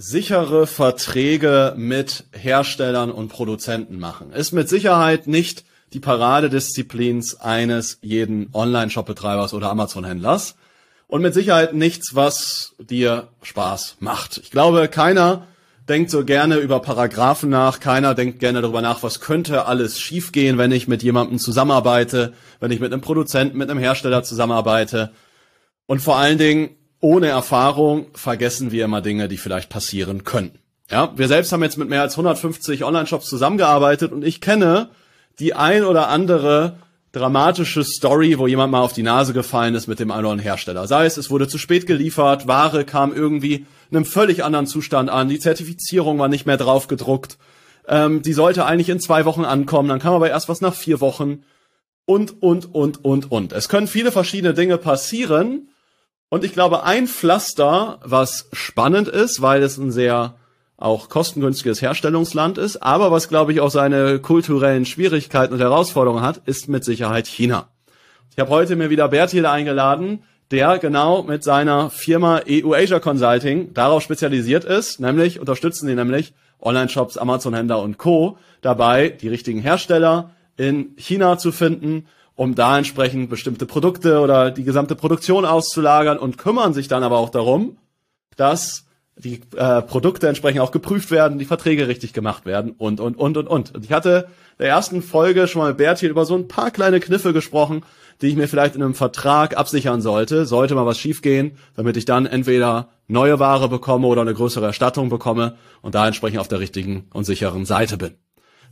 Sichere Verträge mit Herstellern und Produzenten machen ist mit Sicherheit nicht die Paradedisziplin eines jeden Online-Shop-Betreibers oder Amazon-Händlers und mit Sicherheit nichts, was dir Spaß macht. Ich glaube, keiner denkt so gerne über Paragraphen nach, keiner denkt gerne darüber nach, was könnte alles schiefgehen, wenn ich mit jemandem zusammenarbeite, wenn ich mit einem Produzenten, mit einem Hersteller zusammenarbeite. Und vor allen Dingen, ohne Erfahrung vergessen wir immer Dinge, die vielleicht passieren können. Ja, wir selbst haben jetzt mit mehr als 150 Online-Shops zusammengearbeitet und ich kenne die ein oder andere dramatische Story, wo jemand mal auf die Nase gefallen ist mit dem anderen Hersteller. Sei es, es wurde zu spät geliefert, Ware kam irgendwie in einem völlig anderen Zustand an, die Zertifizierung war nicht mehr drauf gedruckt, ähm, die sollte eigentlich in zwei Wochen ankommen, dann kam aber erst was nach vier Wochen und, und, und, und, und. Es können viele verschiedene Dinge passieren und ich glaube, ein Pflaster, was spannend ist, weil es ein sehr auch kostengünstiges Herstellungsland ist, aber was, glaube ich, auch seine kulturellen Schwierigkeiten und Herausforderungen hat, ist mit Sicherheit China. Ich habe heute mir wieder Bertil eingeladen, der genau mit seiner Firma EU Asia Consulting darauf spezialisiert ist, nämlich unterstützen die nämlich Online-Shops, Amazon-Händler und Co. dabei, die richtigen Hersteller in China zu finden, um da entsprechend bestimmte Produkte oder die gesamte Produktion auszulagern und kümmern sich dann aber auch darum, dass die äh, Produkte entsprechend auch geprüft werden, die Verträge richtig gemacht werden und, und, und, und, und. Und ich hatte in der ersten Folge schon mal mit Bertil über so ein paar kleine Kniffe gesprochen, die ich mir vielleicht in einem Vertrag absichern sollte, sollte mal was schiefgehen, damit ich dann entweder neue Ware bekomme oder eine größere Erstattung bekomme und da entsprechend auf der richtigen und sicheren Seite bin.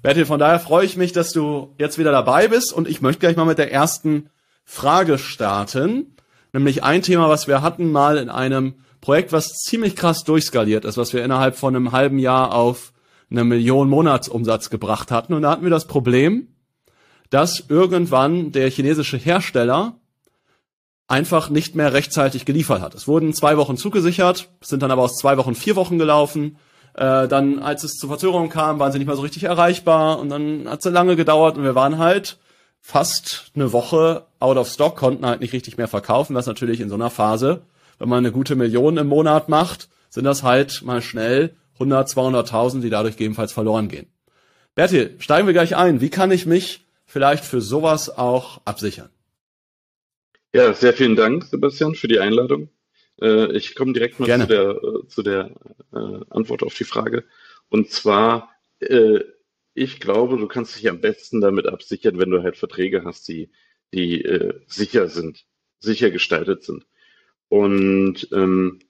Bertil, von daher freue ich mich, dass du jetzt wieder dabei bist und ich möchte gleich mal mit der ersten Frage starten, nämlich ein Thema, was wir hatten mal in einem Projekt, was ziemlich krass durchskaliert ist, was wir innerhalb von einem halben Jahr auf eine Million Monatsumsatz gebracht hatten. Und da hatten wir das Problem, dass irgendwann der chinesische Hersteller einfach nicht mehr rechtzeitig geliefert hat. Es wurden zwei Wochen zugesichert, sind dann aber aus zwei Wochen vier Wochen gelaufen. Äh, dann, als es zu Verzögerungen kam, waren sie nicht mehr so richtig erreichbar und dann hat es lange gedauert und wir waren halt fast eine Woche out of stock, konnten halt nicht richtig mehr verkaufen, was natürlich in so einer Phase wenn man eine gute Million im Monat macht, sind das halt mal schnell 100, 200.000, die dadurch gegebenenfalls verloren gehen. Bertil, steigen wir gleich ein. Wie kann ich mich vielleicht für sowas auch absichern? Ja, sehr vielen Dank, Sebastian, für die Einladung. Äh, ich komme direkt mal Gerne. zu der, äh, zu der äh, Antwort auf die Frage. Und zwar, ich glaube, du kannst dich am besten damit absichern, wenn du halt Verträge hast, die, die sicher sind, sicher gestaltet sind. Und ähm,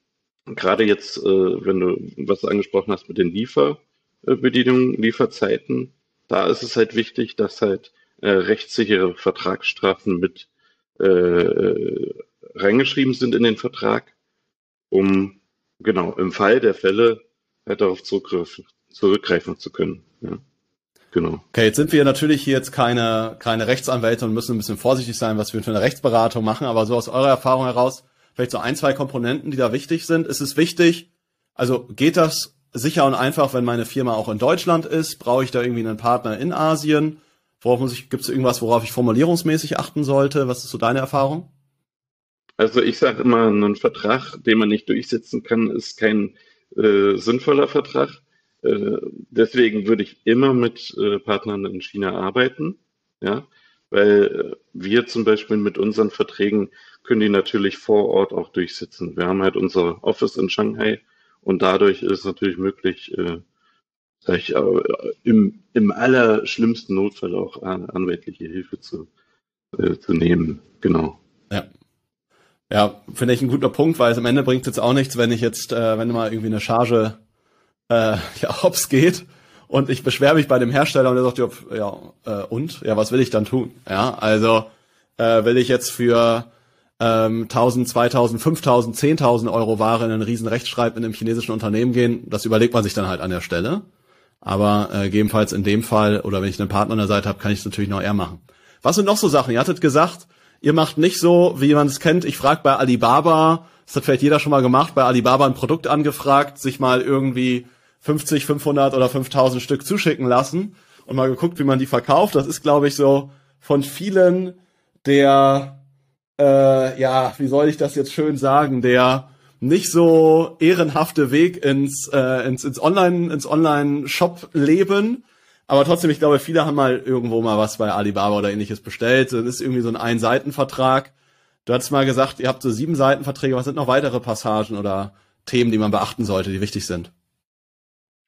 gerade jetzt, äh, wenn du was angesprochen hast mit den Lieferbedienungen, Lieferzeiten, da ist es halt wichtig, dass halt äh, rechtssichere Vertragsstrafen mit äh, reingeschrieben sind in den Vertrag, um genau im Fall der Fälle halt darauf zurückgreifen, zurückgreifen zu können. Ja. Genau. Okay, jetzt sind wir natürlich hier jetzt keine, keine Rechtsanwälte und müssen ein bisschen vorsichtig sein, was wir für eine Rechtsberatung machen, aber so aus eurer Erfahrung heraus, vielleicht so ein, zwei Komponenten, die da wichtig sind. Ist es wichtig, also geht das sicher und einfach, wenn meine Firma auch in Deutschland ist? Brauche ich da irgendwie einen Partner in Asien? Worauf muss ich, gibt es irgendwas, worauf ich formulierungsmäßig achten sollte? Was ist so deine Erfahrung? Also ich sage immer, ein Vertrag, den man nicht durchsetzen kann, ist kein äh, sinnvoller Vertrag. Äh, deswegen würde ich immer mit äh, Partnern in China arbeiten, ja, weil äh, wir zum Beispiel mit unseren Verträgen können die natürlich vor Ort auch durchsetzen. Wir haben halt unser Office in Shanghai und dadurch ist natürlich möglich, äh, sag ich, äh, im, im allerschlimmsten Notfall auch an, anwältliche Hilfe zu, zu nehmen. Genau. Ja. Finde ich ein guter Punkt, weil es am Ende bringt es jetzt auch nichts, wenn ich jetzt, äh, wenn mal irgendwie eine Charge äh, ja, hops geht und ich beschwere mich bei dem Hersteller und der sagt, ja, ja äh, und? Ja, was will ich dann tun? Ja, also äh, will ich jetzt für ähm, 1000, 2000, 5000, 10.000 Euro Ware in einen riesen Rechtsstreit mit einem chinesischen Unternehmen gehen, das überlegt man sich dann halt an der Stelle. Aber äh, gegebenenfalls in dem Fall oder wenn ich einen Partner an der Seite habe, kann ich es natürlich noch eher machen. Was sind noch so Sachen? Ihr hattet gesagt, ihr macht nicht so, wie man es kennt. Ich frage bei Alibaba, das hat vielleicht jeder schon mal gemacht, bei Alibaba ein Produkt angefragt, sich mal irgendwie 50, 500 oder 5000 Stück zuschicken lassen und mal geguckt, wie man die verkauft. Das ist, glaube ich, so von vielen der, äh, ja, wie soll ich das jetzt schön sagen, der nicht so ehrenhafte Weg ins, äh, ins, ins Online, ins Online-Shop-Leben. Aber trotzdem, ich glaube, viele haben mal irgendwo mal was bei Alibaba oder ähnliches bestellt. Das ist irgendwie so ein Ein-Seiten-Vertrag. Du hattest mal gesagt, ihr habt so sieben Seitenverträge. Was sind noch weitere Passagen oder Themen, die man beachten sollte, die wichtig sind?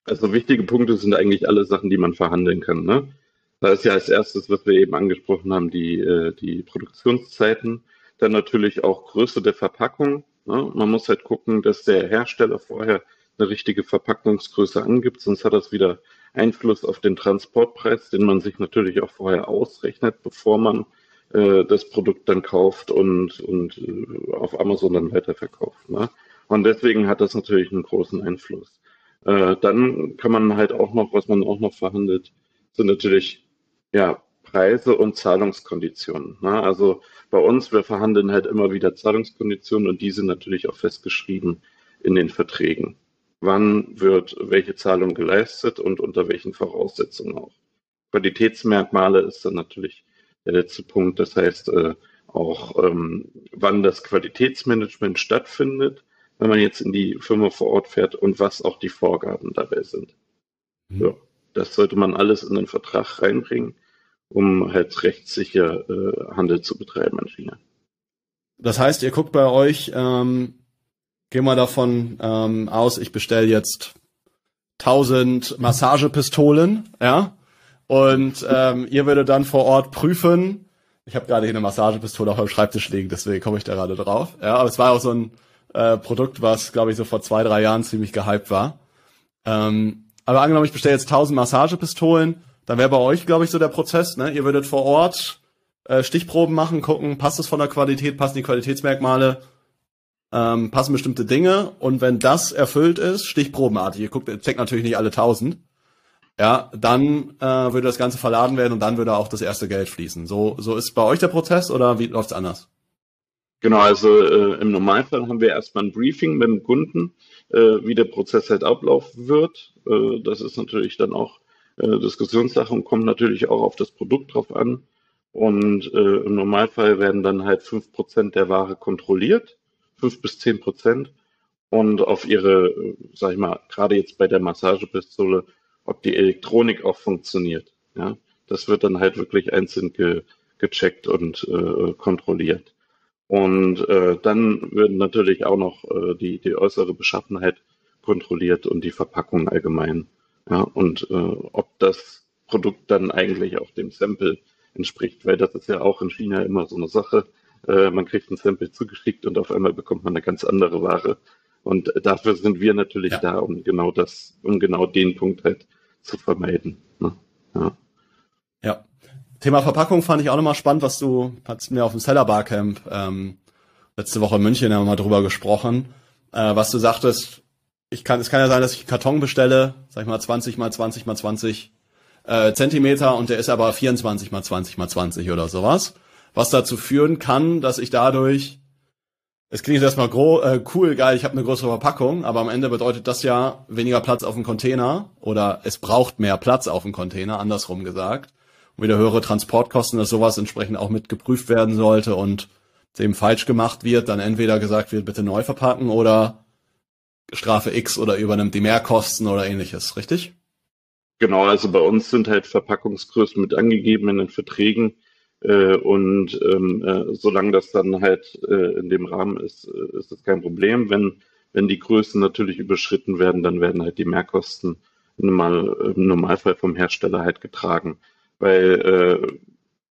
Also wichtige Punkte sind eigentlich alle Sachen, die man verhandeln kann. Ne? Da ist ja als erstes, was wir eben angesprochen haben, die, äh, die Produktionszeiten. Dann natürlich auch Größe der Verpackung. Ne? Man muss halt gucken, dass der Hersteller vorher eine richtige Verpackungsgröße angibt, sonst hat das wieder Einfluss auf den Transportpreis, den man sich natürlich auch vorher ausrechnet, bevor man äh, das Produkt dann kauft und, und äh, auf Amazon dann weiterverkauft. Ne? Und deswegen hat das natürlich einen großen Einfluss. Äh, dann kann man halt auch noch, was man auch noch verhandelt, sind natürlich ja Preise und Zahlungskonditionen. Ne? Also bei uns, wir verhandeln halt immer wieder Zahlungskonditionen und die sind natürlich auch festgeschrieben in den Verträgen. Wann wird welche Zahlung geleistet und unter welchen Voraussetzungen auch. Qualitätsmerkmale ist dann natürlich der letzte Punkt. Das heißt äh, auch, ähm, wann das Qualitätsmanagement stattfindet, wenn man jetzt in die Firma vor Ort fährt und was auch die Vorgaben dabei sind. Mhm. Ja, das sollte man alles in den Vertrag reinbringen um halt rechtssicher äh, Handel zu betreiben in China. Das heißt, ihr guckt bei euch, ähm, geh mal davon ähm, aus, ich bestelle jetzt 1000 Massagepistolen, ja, und ähm, ihr würdet dann vor Ort prüfen. Ich habe gerade hier eine Massagepistole auf meinem Schreibtisch liegen, deswegen komme ich da gerade drauf. Ja, aber es war auch so ein äh, Produkt, was, glaube ich, so vor zwei, drei Jahren ziemlich gehypt war. Ähm, aber angenommen, ich bestelle jetzt 1000 Massagepistolen dann wäre bei euch, glaube ich, so der Prozess, ne? Ihr würdet vor Ort äh, Stichproben machen, gucken, passt es von der Qualität, passen die Qualitätsmerkmale, ähm, passen bestimmte Dinge und wenn das erfüllt ist, stichprobenartig, ihr guckt, ihr checkt natürlich nicht alle tausend, ja, dann äh, würde das Ganze verladen werden und dann würde auch das erste Geld fließen. So, so ist bei euch der Prozess oder wie läuft's anders? Genau, also äh, im Normalfall haben wir erstmal ein Briefing mit dem Kunden, äh, wie der Prozess halt ablaufen wird. Äh, das ist natürlich dann auch äh, Diskussionssache und kommt natürlich auch auf das Produkt drauf an. Und äh, im Normalfall werden dann halt fünf Prozent der Ware kontrolliert, fünf bis zehn Prozent. Und auf ihre, sag ich mal, gerade jetzt bei der Massagepistole, ob die Elektronik auch funktioniert. Ja, das wird dann halt wirklich einzeln ge, gecheckt und äh, kontrolliert. Und äh, dann werden natürlich auch noch äh, die, die äußere Beschaffenheit kontrolliert und die Verpackung allgemein. Ja, und äh, ob das Produkt dann eigentlich auch dem Sample entspricht, weil das ist ja auch in China immer so eine Sache. Äh, man kriegt ein Sample zugeschickt und auf einmal bekommt man eine ganz andere Ware. Und dafür sind wir natürlich ja. da, um genau das, um genau den Punkt halt zu vermeiden. Ne? Ja. ja. Thema Verpackung fand ich auch nochmal spannend, was du hast mir auf dem Seller Barcamp ähm, letzte Woche in München haben wir mal drüber gesprochen, äh, was du sagtest, ich kann, es kann ja sein, dass ich einen Karton bestelle, sag ich mal 20 mal 20 mal 20 äh, Zentimeter und der ist aber 24 mal 20 mal 20 oder sowas. Was dazu führen kann, dass ich dadurch, es klingt erstmal gro äh, cool, geil, ich habe eine größere Verpackung, aber am Ende bedeutet das ja weniger Platz auf dem Container oder es braucht mehr Platz auf dem Container, andersrum gesagt. Und wieder höhere Transportkosten, dass sowas entsprechend auch mit geprüft werden sollte und dem falsch gemacht wird, dann entweder gesagt wird, bitte neu verpacken oder Strafe X oder übernimmt die Mehrkosten oder ähnliches, richtig? Genau, also bei uns sind halt Verpackungsgrößen mit angegeben in den Verträgen. Äh, und ähm, äh, solange das dann halt äh, in dem Rahmen ist, äh, ist das kein Problem. Wenn, wenn die Größen natürlich überschritten werden, dann werden halt die Mehrkosten normal, im Normalfall vom Hersteller halt getragen. Weil äh,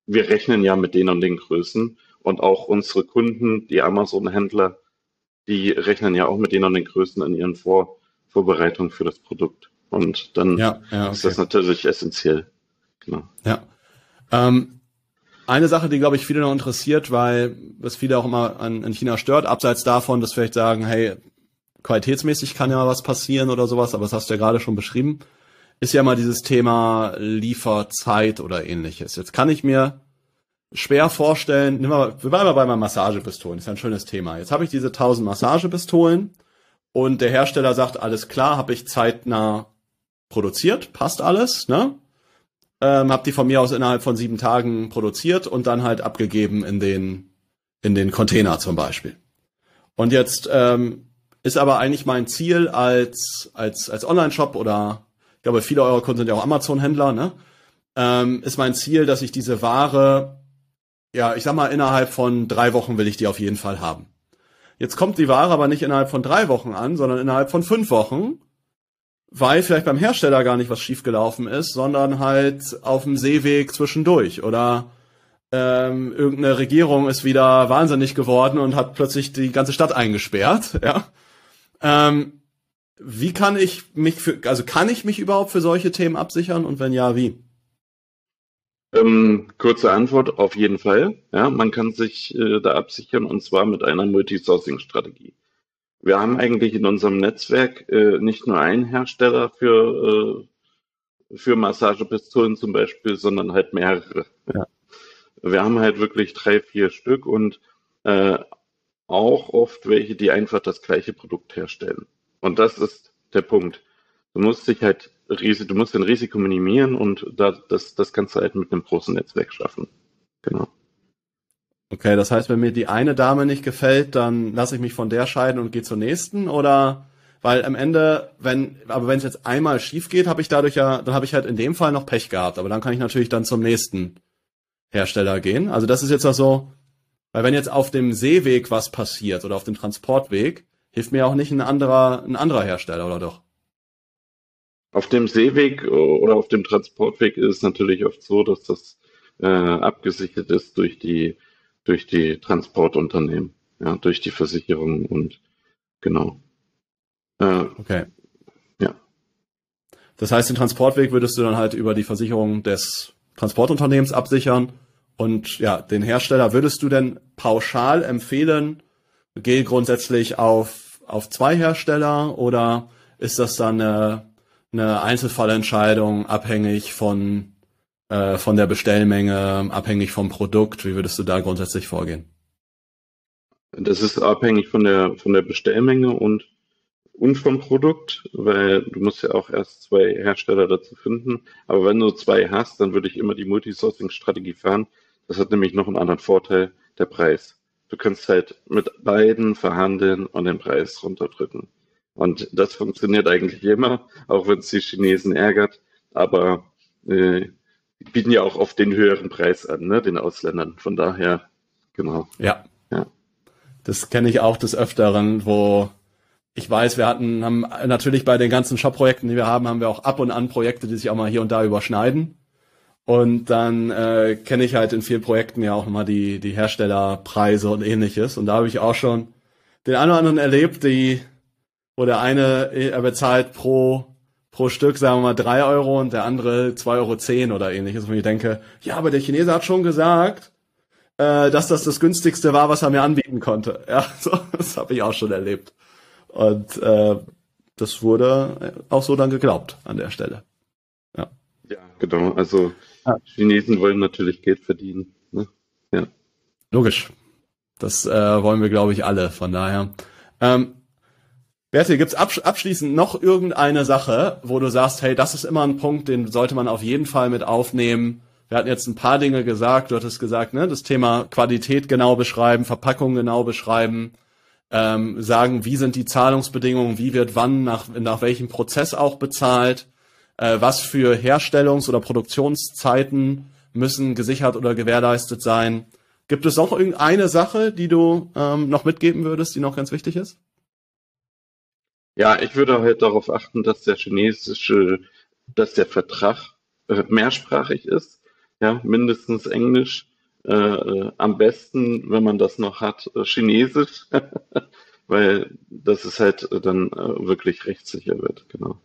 wir rechnen ja mit den und den Größen und auch unsere Kunden, die Amazon-Händler, die rechnen ja auch mit denen an den Größen an ihren Vor Vorbereitungen für das Produkt. Und dann ja, ja, okay. ist das natürlich essentiell. Genau. Ja. Ähm, eine Sache, die, glaube ich, viele noch interessiert, weil was viele auch immer an, an China stört, abseits davon, dass vielleicht sagen, hey, qualitätsmäßig kann ja was passieren oder sowas, aber das hast du ja gerade schon beschrieben, ist ja mal dieses Thema Lieferzeit oder ähnliches. Jetzt kann ich mir schwer vorstellen, nimm mal, wir waren mal bei meinen Massagepistolen, ist ja ein schönes Thema. Jetzt habe ich diese 1000 Massagepistolen und der Hersteller sagt, alles klar, habe ich zeitnah produziert, passt alles, ne? Ähm, hab die von mir aus innerhalb von sieben Tagen produziert und dann halt abgegeben in den in den Container zum Beispiel. Und jetzt ähm, ist aber eigentlich mein Ziel als als als Online-Shop oder ich glaube viele eurer Kunden sind ja auch Amazon-Händler, ne? Ähm, ist mein Ziel, dass ich diese Ware ja, ich sag mal, innerhalb von drei Wochen will ich die auf jeden Fall haben. Jetzt kommt die Ware aber nicht innerhalb von drei Wochen an, sondern innerhalb von fünf Wochen, weil vielleicht beim Hersteller gar nicht was schiefgelaufen ist, sondern halt auf dem Seeweg zwischendurch oder ähm, irgendeine Regierung ist wieder wahnsinnig geworden und hat plötzlich die ganze Stadt eingesperrt. Ja. Ähm, wie kann ich mich für, also kann ich mich überhaupt für solche Themen absichern und wenn ja, wie? Ähm, kurze Antwort, auf jeden Fall. Ja, man kann sich äh, da absichern und zwar mit einer Multisourcing-Strategie. Wir haben eigentlich in unserem Netzwerk äh, nicht nur einen Hersteller für, äh, für Massagepistolen zum Beispiel, sondern halt mehrere. Ja. Wir haben halt wirklich drei, vier Stück und äh, auch oft welche, die einfach das gleiche Produkt herstellen. Und das ist der Punkt. Du musst dich halt du musst dein Risiko minimieren und da, das, das kannst du halt mit einem großen Netzwerk schaffen. Genau. Okay, das heißt, wenn mir die eine Dame nicht gefällt, dann lasse ich mich von der scheiden und gehe zur nächsten oder weil am Ende, wenn, aber wenn es jetzt einmal schief geht, habe ich dadurch ja, dann habe ich halt in dem Fall noch Pech gehabt, aber dann kann ich natürlich dann zum nächsten Hersteller gehen. Also das ist jetzt auch so, weil wenn jetzt auf dem Seeweg was passiert oder auf dem Transportweg, hilft mir auch nicht ein anderer, ein anderer Hersteller, oder doch? Auf dem Seeweg äh, oder auf dem Transportweg ist es natürlich oft so, dass das äh, abgesichert ist durch die, durch die Transportunternehmen, ja, durch die Versicherung und genau. Äh, okay. Ja. Das heißt, den Transportweg würdest du dann halt über die Versicherung des Transportunternehmens absichern und ja, den Hersteller würdest du denn pauschal empfehlen, geh grundsätzlich auf, auf zwei Hersteller oder ist das dann äh, eine Einzelfallentscheidung abhängig von, äh, von der Bestellmenge, abhängig vom Produkt? Wie würdest du da grundsätzlich vorgehen? Das ist abhängig von der, von der Bestellmenge und, und vom Produkt, weil du musst ja auch erst zwei Hersteller dazu finden. Aber wenn du zwei hast, dann würde ich immer die Multisourcing-Strategie fahren. Das hat nämlich noch einen anderen Vorteil, der Preis. Du kannst halt mit beiden verhandeln und den Preis runterdrücken. Und das funktioniert eigentlich immer, auch wenn es die Chinesen ärgert. Aber äh, bieten ja auch oft den höheren Preis an, ne, den Ausländern. Von daher, genau. Ja. ja. Das kenne ich auch des Öfteren, wo ich weiß, wir hatten, haben natürlich bei den ganzen Shop-Projekten, die wir haben, haben wir auch ab und an Projekte, die sich auch mal hier und da überschneiden. Und dann äh, kenne ich halt in vielen Projekten ja auch nochmal die, die Herstellerpreise und ähnliches. Und da habe ich auch schon den einen oder anderen erlebt, die wo der eine, er bezahlt pro, pro Stück, sagen wir mal, drei Euro und der andere zwei Euro zehn oder ähnliches. Und ich denke, ja, aber der Chinese hat schon gesagt, äh, dass das das günstigste war, was er mir anbieten konnte. Ja, so, das habe ich auch schon erlebt. Und äh, das wurde auch so dann geglaubt an der Stelle. Ja, ja genau. Also ja. Chinesen wollen natürlich Geld verdienen. Ne? Ja. Logisch. Das äh, wollen wir, glaube ich, alle. Von daher. Ähm, Bertil, gibt's absch abschließend noch irgendeine Sache, wo du sagst, hey, das ist immer ein Punkt, den sollte man auf jeden Fall mit aufnehmen? Wir hatten jetzt ein paar Dinge gesagt. Du hattest gesagt, ne, das Thema Qualität genau beschreiben, Verpackung genau beschreiben, ähm, sagen, wie sind die Zahlungsbedingungen, wie wird wann nach, nach welchem Prozess auch bezahlt, äh, was für Herstellungs- oder Produktionszeiten müssen gesichert oder gewährleistet sein. Gibt es noch irgendeine Sache, die du ähm, noch mitgeben würdest, die noch ganz wichtig ist? Ja, ich würde halt darauf achten, dass der chinesische, dass der Vertrag äh, mehrsprachig ist, ja, mindestens Englisch, äh, äh, am besten, wenn man das noch hat, äh, Chinesisch, weil das ist halt dann äh, wirklich rechtssicher wird, genau.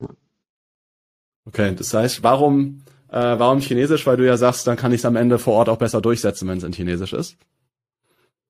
Ja. Okay, das heißt, warum, äh, warum Chinesisch? Weil du ja sagst, dann kann ich es am Ende vor Ort auch besser durchsetzen, wenn es in Chinesisch ist.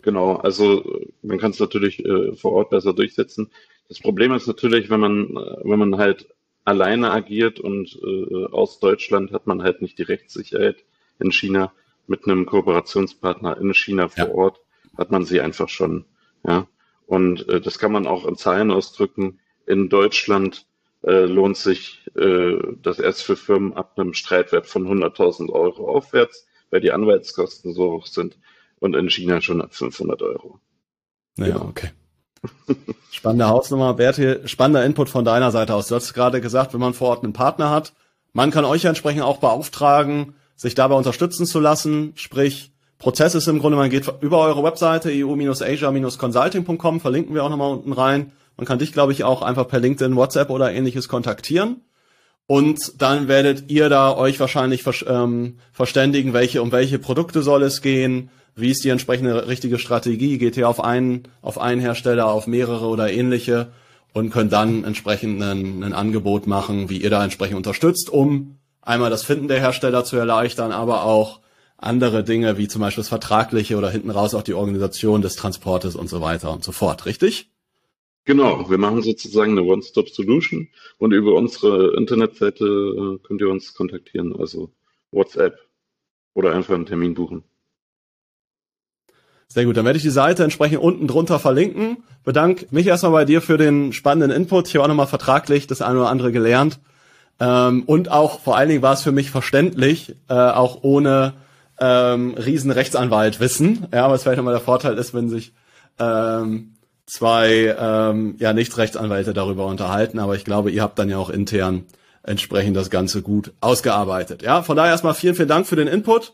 Genau, also man kann es natürlich äh, vor Ort besser durchsetzen. Das Problem ist natürlich, wenn man, äh, wenn man halt alleine agiert und äh, aus Deutschland hat man halt nicht die Rechtssicherheit in China. Mit einem Kooperationspartner in China vor ja. Ort hat man sie einfach schon. Ja, und äh, das kann man auch in Zahlen ausdrücken. In Deutschland äh, lohnt sich äh, das erst für Firmen ab einem Streitwert von 100.000 Euro aufwärts, weil die Anwaltskosten so hoch sind und in China schon ab 500 Euro. Naja, genau. okay. Spannende Hausnummer. Bertil, spannender Input von deiner Seite aus. Du hast gerade gesagt, wenn man vor Ort einen Partner hat, man kann euch ja entsprechend auch beauftragen, sich dabei unterstützen zu lassen. Sprich, Prozess ist im Grunde, man geht über eure Webseite eu-asia-consulting.com, verlinken wir auch nochmal unten rein. Man kann dich, glaube ich, auch einfach per LinkedIn, WhatsApp oder ähnliches kontaktieren. Und dann werdet ihr da euch wahrscheinlich ähm, verständigen, welche, um welche Produkte soll es gehen, wie ist die entsprechende richtige Strategie, geht ihr auf einen, auf einen Hersteller, auf mehrere oder ähnliche und könnt dann entsprechend ein, ein Angebot machen, wie ihr da entsprechend unterstützt, um einmal das Finden der Hersteller zu erleichtern, aber auch andere Dinge wie zum Beispiel das Vertragliche oder hinten raus auch die Organisation des Transportes und so weiter und so fort, richtig? Genau, wir machen sozusagen eine One-Stop-Solution und über unsere Internetseite äh, könnt ihr uns kontaktieren, also WhatsApp oder einfach einen Termin buchen. Sehr gut, dann werde ich die Seite entsprechend unten drunter verlinken. Bedanke mich erstmal bei dir für den spannenden Input. Habe auch nochmal vertraglich das eine oder andere gelernt. Ähm, und auch vor allen Dingen war es für mich verständlich, äh, auch ohne ähm, riesen Rechtsanwalt wissen. Ja, was vielleicht nochmal der Vorteil ist, wenn sich ähm, zwei ähm, ja nicht Rechtsanwälte darüber unterhalten. Aber ich glaube, ihr habt dann ja auch intern entsprechend das Ganze gut ausgearbeitet. Ja, von daher erstmal vielen, vielen Dank für den Input.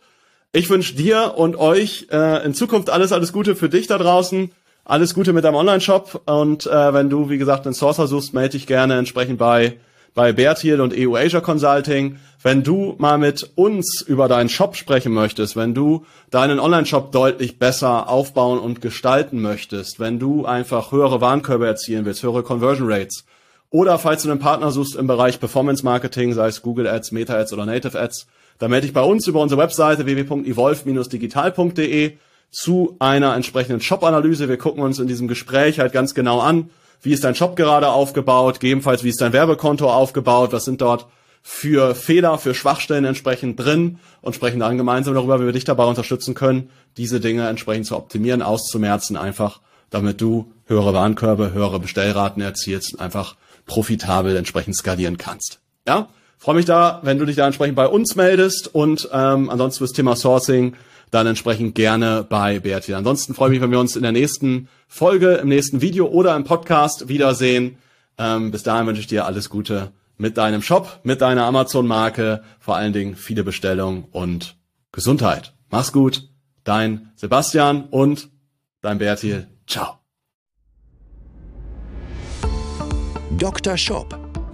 Ich wünsche dir und euch äh, in Zukunft alles, alles Gute für dich da draußen. Alles Gute mit deinem Online-Shop. Und äh, wenn du, wie gesagt, einen Sourcer suchst, melde dich gerne entsprechend bei, bei Bertil und EU Asia Consulting. Wenn du mal mit uns über deinen Shop sprechen möchtest, wenn du deinen Online-Shop deutlich besser aufbauen und gestalten möchtest, wenn du einfach höhere Warenkörbe erzielen willst, höhere Conversion Rates, oder falls du einen Partner suchst im Bereich Performance Marketing, sei es Google Ads, Meta Ads oder Native Ads, dann melde dich bei uns über unsere Webseite www.evolve-digital.de zu einer entsprechenden Shop-Analyse. Wir gucken uns in diesem Gespräch halt ganz genau an, wie ist dein Shop gerade aufgebaut, gegebenenfalls wie ist dein Werbekonto aufgebaut, was sind dort für Fehler, für Schwachstellen entsprechend drin und sprechen dann gemeinsam darüber, wie wir dich dabei unterstützen können, diese Dinge entsprechend zu optimieren, auszumerzen, einfach damit du höhere Warenkörbe, höhere Bestellraten erzielst und einfach profitabel entsprechend skalieren kannst. Ja? Freue mich da, wenn du dich da entsprechend bei uns meldest und ähm, ansonsten fürs Thema Sourcing dann entsprechend gerne bei Bertil. Ansonsten freue ich mich, wenn wir uns in der nächsten Folge, im nächsten Video oder im Podcast wiedersehen. Ähm, bis dahin wünsche ich dir alles Gute mit deinem Shop, mit deiner Amazon-Marke, vor allen Dingen viele Bestellungen und Gesundheit. Mach's gut, dein Sebastian und dein Bertil. Ciao. Dr. Shop